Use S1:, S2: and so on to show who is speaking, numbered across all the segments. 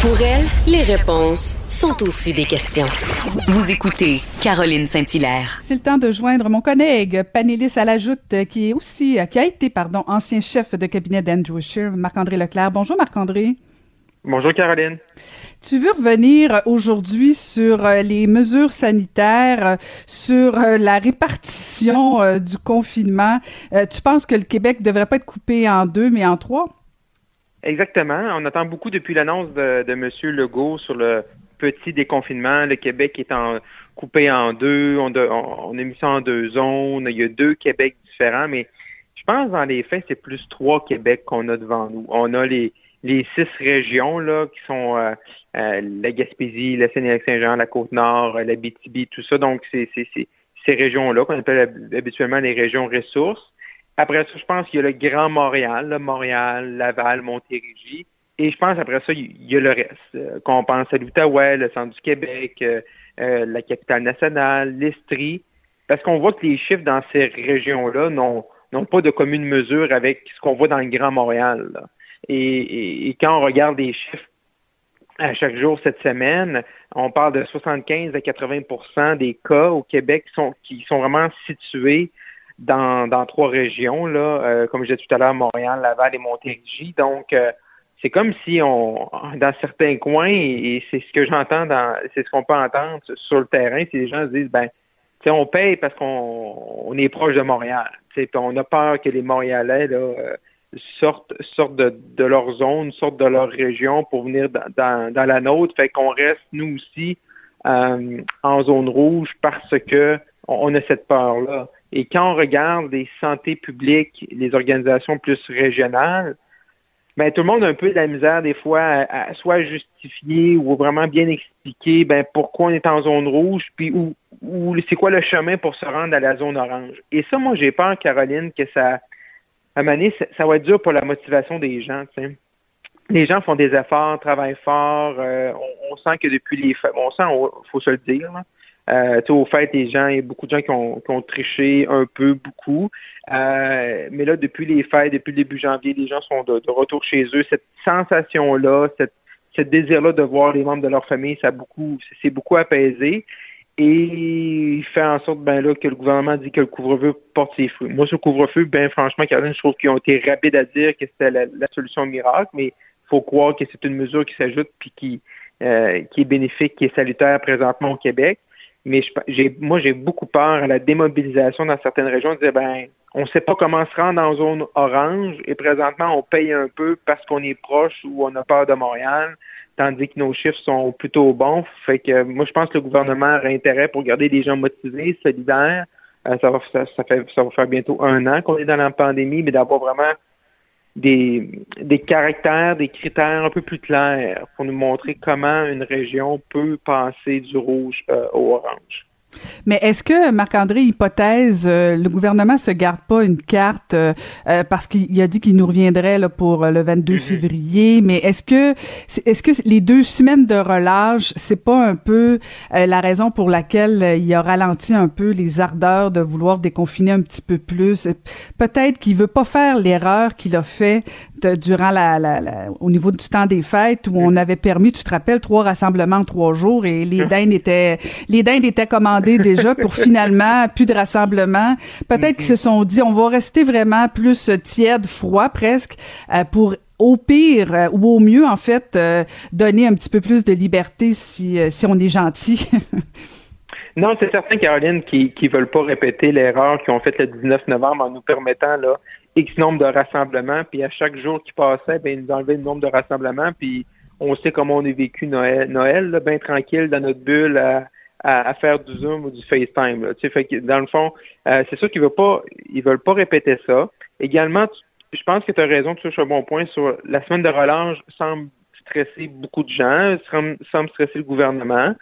S1: Pour elle, les réponses sont aussi des questions. Vous écoutez Caroline Saint-Hilaire.
S2: C'est le temps de joindre mon collègue Panélis à la joute, qui est aussi, qui a été, pardon, ancien chef de cabinet d'Andrew Scheer, Marc-André Leclerc. Bonjour Marc-André.
S3: Bonjour Caroline.
S2: Tu veux revenir aujourd'hui sur euh, les mesures sanitaires, euh, sur euh, la répartition du confinement. Tu penses que le Québec ne devrait pas être coupé en deux, mais en trois?
S3: Exactement. On attend beaucoup depuis l'annonce de, de M. Legault sur le petit déconfinement. Le Québec est en, coupé en deux. On, on, a mis ça en deux zones. Il y a deux Québec différents, mais je pense dans les faits, c'est plus trois Québec qu'on a devant nous. On a les, les six régions là qui sont euh, euh, la Gaspésie, la Seine-Saint-Jean, la Côte-Nord, la BTB, tout ça. Donc, c'est ces régions-là qu'on appelle habituellement les régions ressources. Après ça, je pense qu'il y a le Grand Montréal, Montréal, Laval, Montérégie. Et je pense après ça, il y a le reste. Euh, qu'on pense à l'Outaouais, le centre du Québec, euh, euh, la capitale nationale, l'Estrie. Parce qu'on voit que les chiffres dans ces régions-là n'ont pas de commune mesure avec ce qu'on voit dans le Grand Montréal. Et, quand on regarde les chiffres à chaque jour cette semaine, on parle de 75 à 80% des cas au Québec qui sont, qui sont vraiment situés dans, dans trois régions, là, euh, comme je disais tout à l'heure, Montréal, Laval et Montérégie. Donc, euh, c'est comme si on, dans certains coins, et, c'est ce que j'entends dans, c'est ce qu'on peut entendre sur le terrain, si les gens se disent, ben, tu on paye parce qu'on on est proche de Montréal. Tu on a peur que les Montréalais là, euh, sortent, sortent de, de, leur zone, sortent de leur région pour venir dans, dans, la nôtre. Fait qu'on reste, nous aussi, en zone rouge parce que on a cette peur-là. Et quand on regarde les santé publiques, les organisations plus régionales, ben, tout le monde a un peu de la misère des fois à, soit justifier ou vraiment bien expliquer ben, pourquoi on est en zone rouge, puis où, c'est quoi le chemin pour se rendre à la zone orange. Et ça, moi, j'ai peur, Caroline, que ça, à un ça, va être dur pour la motivation des gens. sais. Les gens font des efforts, travaillent fort. Euh, on, sent que depuis les on sent, il faut se le dire, euh, au fait, les gens, il y a beaucoup de gens qui ont, qui ont triché un peu, beaucoup. Euh, mais là, depuis les fêtes, depuis le début janvier, les gens sont de, retour chez eux. Cette sensation-là, cette, ce désir-là de voir les membres de leur famille, ça beaucoup, c'est beaucoup apaisé. Et il fait en sorte, ben là, que le gouvernement dit que le couvre-feu porte ses fruits. Moi, ce couvre-feu, ben franchement, Caroline, je trouve qu'ils ont été rapides à dire que c'était la, solution miracle, mais il faut croire que c'est une mesure qui s'ajoute puis qui, euh, qui est bénéfique, qui est salutaire présentement au Québec. Mais j'ai, moi, j'ai beaucoup peur à la démobilisation dans certaines régions. De dire, ben, on ne sait pas comment se rendre en zone orange et présentement, on paye un peu parce qu'on est proche ou on a peur de Montréal, tandis que nos chiffres sont plutôt bons. Fait que moi, je pense que le gouvernement a intérêt pour garder des gens motivés, solidaires. Euh, ça, va, ça, fait, ça va faire bientôt un an qu'on est dans la pandémie, mais d'avoir vraiment des, des caractères, des critères un peu plus clairs pour nous montrer comment une région peut passer du rouge euh, au orange.
S2: Mais est-ce que, Marc-André, hypothèse, euh, le gouvernement se garde pas une carte euh, euh, parce qu'il a dit qu'il nous reviendrait là, pour le 22 mm-hmm. février, mais est-ce que est-ce que les deux semaines de relâche, c'est pas un peu la raison pour laquelle il a ralenti un peu les ardeurs de vouloir déconfiner un petit peu plus? Peut-être qu'il veut pas faire l'erreur qu'il a fait durant la, la, au niveau du temps des fêtes où on avait permis, tu te rappelles, trois rassemblements en trois jours et les dindes étaient les dindes étaient commandées déjà pour finalement plus de rassemblements. Peut-être qu'ils se sont dit on va rester vraiment plus tiède, froid presque euh, pour au pire euh, ou au mieux en fait euh, donner un petit peu plus de liberté si si on est gentil.
S3: Non, c'est certain, Caroline, qui ne veulent pas répéter l'erreur qu'ils ont faite le 19 novembre en nous permettant là, X nombre de rassemblements, puis à chaque jour qui passait, ben, ils nous enlevaient le nombre de rassemblements, puis on sait comment on a vécu Noël, Noël bien tranquille dans notre bulle à, faire du Zoom ou du FaceTime. Dans le fond, euh, c'est sûr qu'ils veulent pas ils veulent pas répéter ça. Également, je pense que tu as raison, tu touches un bon point sur la semaine de relâche semble stresser beaucoup de gens, semble, stresser le gouvernement.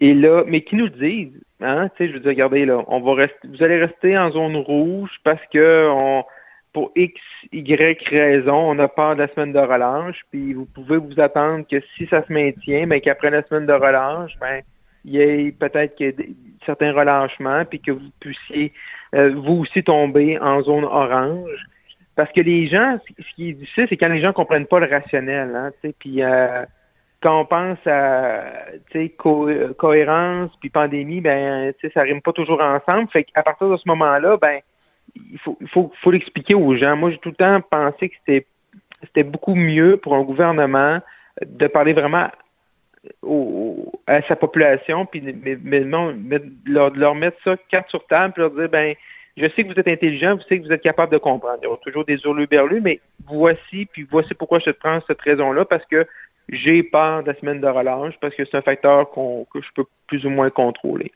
S3: Et là, mais qui nous le disent, hein, je veux dire, regardez, là, on va rester, vous allez rester en zone rouge parce que on, pour X, Y raison, on a peur de la semaine de relâche, puis vous pouvez vous attendre que si ça se maintient, mais qu'après la semaine de relâche, ben, il y ait peut-être certains relâchements, puis que vous puissiez euh, vous aussi tomber en zone orange. Parce que les gens, ce qui est difficile, c'est quand les gens comprennent pas le rationnel, hein, puis euh, quand on pense à cohérence puis pandémie, ben ça rime pas toujours ensemble. Fait qu'à partir de ce moment-là, ben il faut, faut, faut l'expliquer aux gens. Moi, j'ai tout le temps pensé que c'était beaucoup mieux pour un gouvernement de parler vraiment à sa population, puis mais, leur, mettre ça carte sur table, puis leur dire ben je sais que vous êtes intelligent, vous savez que vous êtes capable de comprendre. Il y aura toujours des hurluberlus, mais voici, puis voici pourquoi je te prends cette raison-là, parce que j'ai peur de la semaine de relâche, parce que c'est un facteur que je peux plus ou moins contrôler.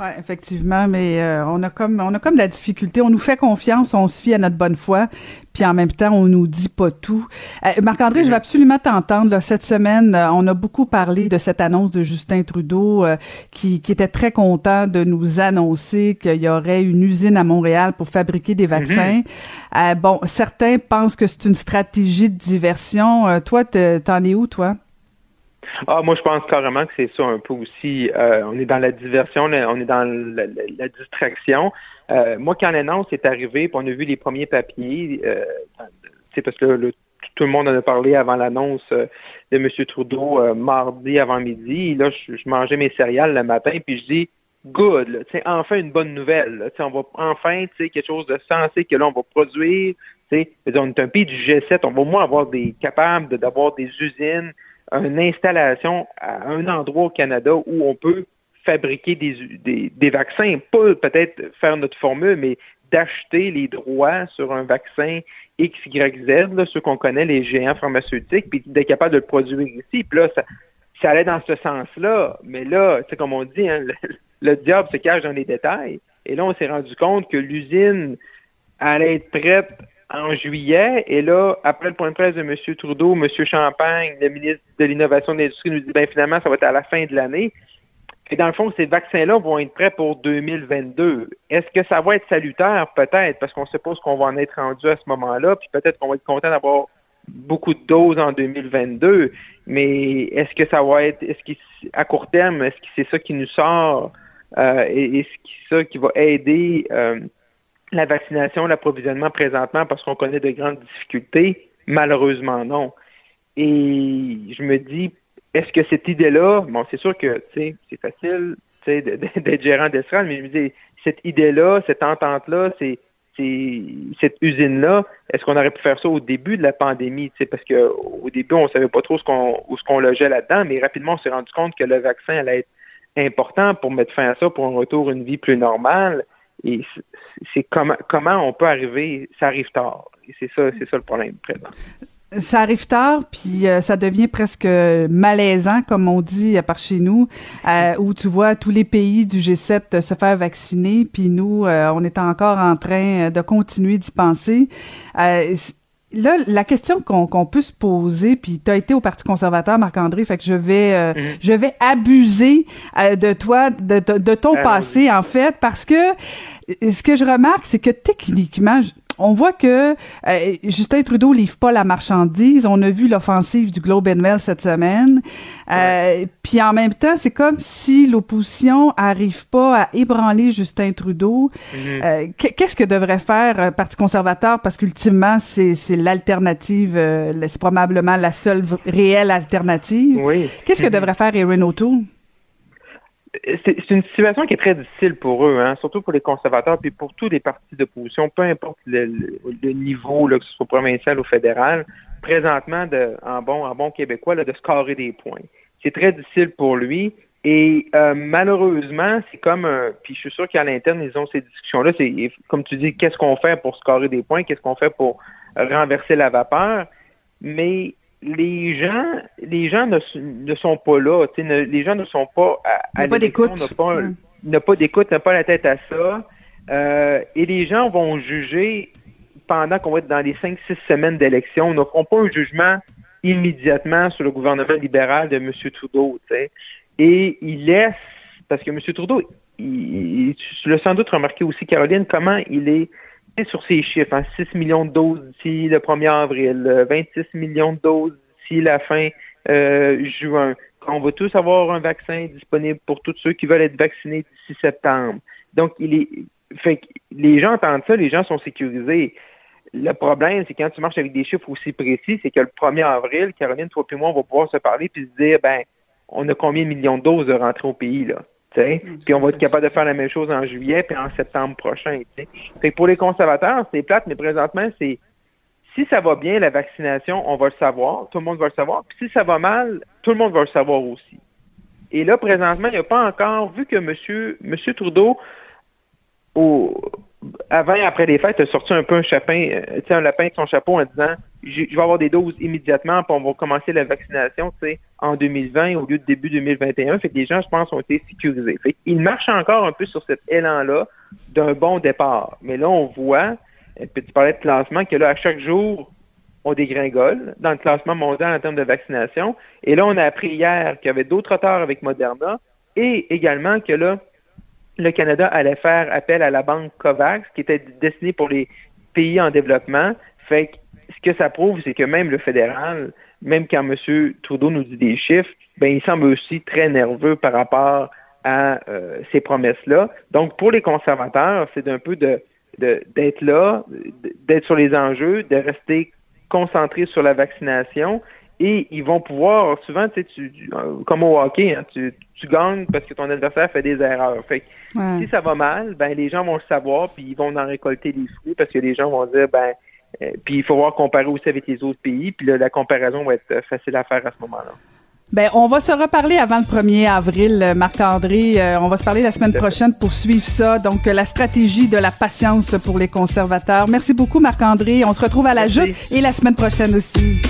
S2: Oui, effectivement, mais euh, on a comme on a comme de la difficulté. On nous fait confiance, on se fie à notre bonne foi, puis en même temps, on nous dit pas tout. Euh, Marc-André, je veux absolument t'entendre. Cette semaine, euh, on a beaucoup parlé de cette annonce de Justin Trudeau qui, qui était très content de nous annoncer qu'il y aurait une usine à Montréal pour fabriquer des vaccins. Mm-hmm. bon, certains pensent que c'est une stratégie de diversion. toi, t'en es où, toi?
S3: Ah, moi, je pense carrément que c'est ça un peu aussi. Euh, on est dans la diversion, on est dans la, distraction. Euh, moi, quand l'annonce est arrivée, on a vu les premiers papiers, euh, parce que tout le monde en a parlé avant l'annonce de M. Trudeau mardi avant midi. là, je, mangeais mes céréales le matin, puis je dis good, c'est enfin une bonne nouvelle. on va enfin quelque chose de sensé que là, on va produire. on est un pays du G7, on va au moins avoir des capables d'avoir des usines une installation à un endroit au Canada où on peut fabriquer des, vaccins, pas peut-être faire notre formule, mais d'acheter les droits sur un vaccin X, ceux qu'on connaît, les géants pharmaceutiques, puis d'être capable de le produire ici. Puis là, ça, ça allait dans ce sens-là. Mais là, c'est comme on dit, hein, le, diable se cache dans les détails. Et là, on s'est rendu compte que l'usine allait être prête en juillet. Et là, après le point de presse de M. Trudeau, M. Champagne, le ministre de l'Innovation et de l'Industrie, nous dit ben finalement, ça va être à la fin de l'année. Et dans le fond, ces vaccins-là vont être prêts pour 2022. Est-ce que ça va être salutaire? Peut-être, parce qu'on suppose qu'on va en être rendu à ce moment-là, puis peut-être qu'on va être content d'avoir beaucoup de doses en 2022. Mais est-ce que ça va être, est-ce qu'à court terme, est-ce que c'est ça qui nous sort euh, et est-ce que c'est ça qui va aider euh, la vaccination, l'approvisionnement présentement parce qu'on connaît de grandes difficultés? Malheureusement, non. Et je me dis, est-ce que cette idée-là, bon, c'est sûr que c'est facile d'être gérant d'estrade, mais je me dis, cette idée-là, cette entente-là, c'est cette usine-là, est-ce qu'on aurait pu faire ça au début de la pandémie? Parce qu'au début, on ne savait pas trop ce qu'on ce qu'on logeait là-dedans, mais rapidement, on s'est rendu compte que le vaccin allait être important pour mettre fin à ça, pour un retour à une vie plus normale. Et c'est comment, comment on peut arriver, ça arrive tard. Et c'est ça, c'est ça le problème présent.
S2: Ça arrive tard, puis euh, ça devient presque malaisant, comme on dit par chez nous, euh, où tu vois tous les pays du G7 se faire vacciner, puis nous, euh, on est encore en train de continuer d'y penser là, la question qu'on peut se poser, puis tu as été au Parti conservateur, Marc-André, fait que je vais, euh, mhm. je vais abuser euh, de toi, de, de, ton passé, en fait, parce que ce que je remarque, c'est que techniquement, on voit que euh, Justin Trudeau livre pas la marchandise. On a vu l'offensive du Globe and Mail cette semaine. Euh, Puis en même temps, c'est comme si l'opposition arrive pas à ébranler Justin Trudeau. Mhm. Euh, qu'est-ce que devrait faire le Parti conservateur? Parce qu'ultimement, c'est l'alternative, euh, c'est probablement la seule réelle alternative.
S3: Oui.
S2: Qu'est-ce que mhm. devrait faire Erin O'Toole?
S3: C'est une situation qui est très difficile pour eux, hein, surtout pour les conservateurs, puis pour tous les partis d'opposition, peu importe le, niveau, là, que ce soit provincial ou fédéral, présentement, de, en, bon, en bon québécois, là, de scorer des points. C'est très difficile pour lui. Et euh, malheureusement, c'est comme un. Puis je suis sûr qu'à l'interne, ils ont ces discussions-là. C'est comme tu dis, qu'est-ce qu'on fait pour scorer des points, qu'est-ce qu'on fait pour renverser la vapeur? Mais les gens, les gens ne, ne sont pas là. les gens ne sont pas
S2: à, à pas d'écoute.
S3: N'a pas, d'écoute, n'a pas la tête à ça. Euh, et les gens vont juger pendant qu'on va être dans les cinq, six semaines d'élection. Ils ne feront pas un jugement immédiatement sur le gouvernement libéral de M. Trudeau. Et il laisse, parce que M. Trudeau, il, tu l'as sans doute remarqué aussi, Caroline, comment il est sur ces chiffres, 6 hein, millions de doses d'ici le 1er avril, 26 millions de doses d'ici la fin euh, juin. On va tous avoir un vaccin disponible pour tous ceux qui veulent être vaccinés d'ici septembre. Donc, il est, fait les gens entendent ça, les gens sont sécurisés. le problème, c'est quand tu marches avec des chiffres aussi précis, c'est que le 1er avril, Caroline, toi et moi, on va pouvoir se parler puis se dire, ben, on a combien de millions de doses de rentrée au pays, là? Puis on va être capable de faire la même chose en juillet puis en septembre prochain. Fait pour les conservateurs, c'est plate, mais présentement, c'est si ça va bien, la vaccination, on va le savoir, tout le monde va le savoir. Puis si ça va mal, tout le monde va le savoir aussi. Et là, présentement, il n'y a pas encore, vu que M. Monsieur Trudeau, au, avant et après les fêtes, a sorti un peu un chapin, euh, un lapin de son chapeau en disant je, vais avoir des doses immédiatement, puis on va commencer la vaccination en 2020 au lieu de début 2021. Fait que les gens, je pense, ont été sécurisés. Fait il marche encore un peu sur cet élan-là d'un bon départ. Mais là, on voit, euh, puis tu parlais de classement, que là, à chaque jour, on dégringole dans le classement mondial en termes de vaccination. Et là, on a appris hier qu'il y avait d'autres retards avec Moderna et également que là, le Canada allait faire appel à la banque COVAX, qui était destinée pour les pays en développement. Fait que ce que ça prouve, c'est que même le fédéral, même quand M. Trudeau nous dit des chiffres, ben il semble aussi très nerveux par rapport à euh, ces promesses-là. Donc, pour les conservateurs, c'est d'un peu de d'être là, d'être sur les enjeux, de rester concentré sur la vaccination et ils vont pouvoir, souvent, tu sais, comme au hockey, hein, tu, tu gagnes parce que ton adversaire fait des erreurs. Fait si ça va mal, ben les gens vont le savoir, puis ils vont en récolter les fruits parce que les gens vont dire, ben, euh, puis il faut voir comparer aussi avec les autres pays, puis là, la comparaison va être facile à faire à ce moment-là.
S2: Ben, on va se reparler avant le 1er avril, euh, Marc-André. Euh, on va se parler la semaine prochaine pour suivre ça. Donc, la stratégie de la patience pour les conservateurs. Merci beaucoup, Marc-André. On se retrouve à la joute et la semaine prochaine aussi.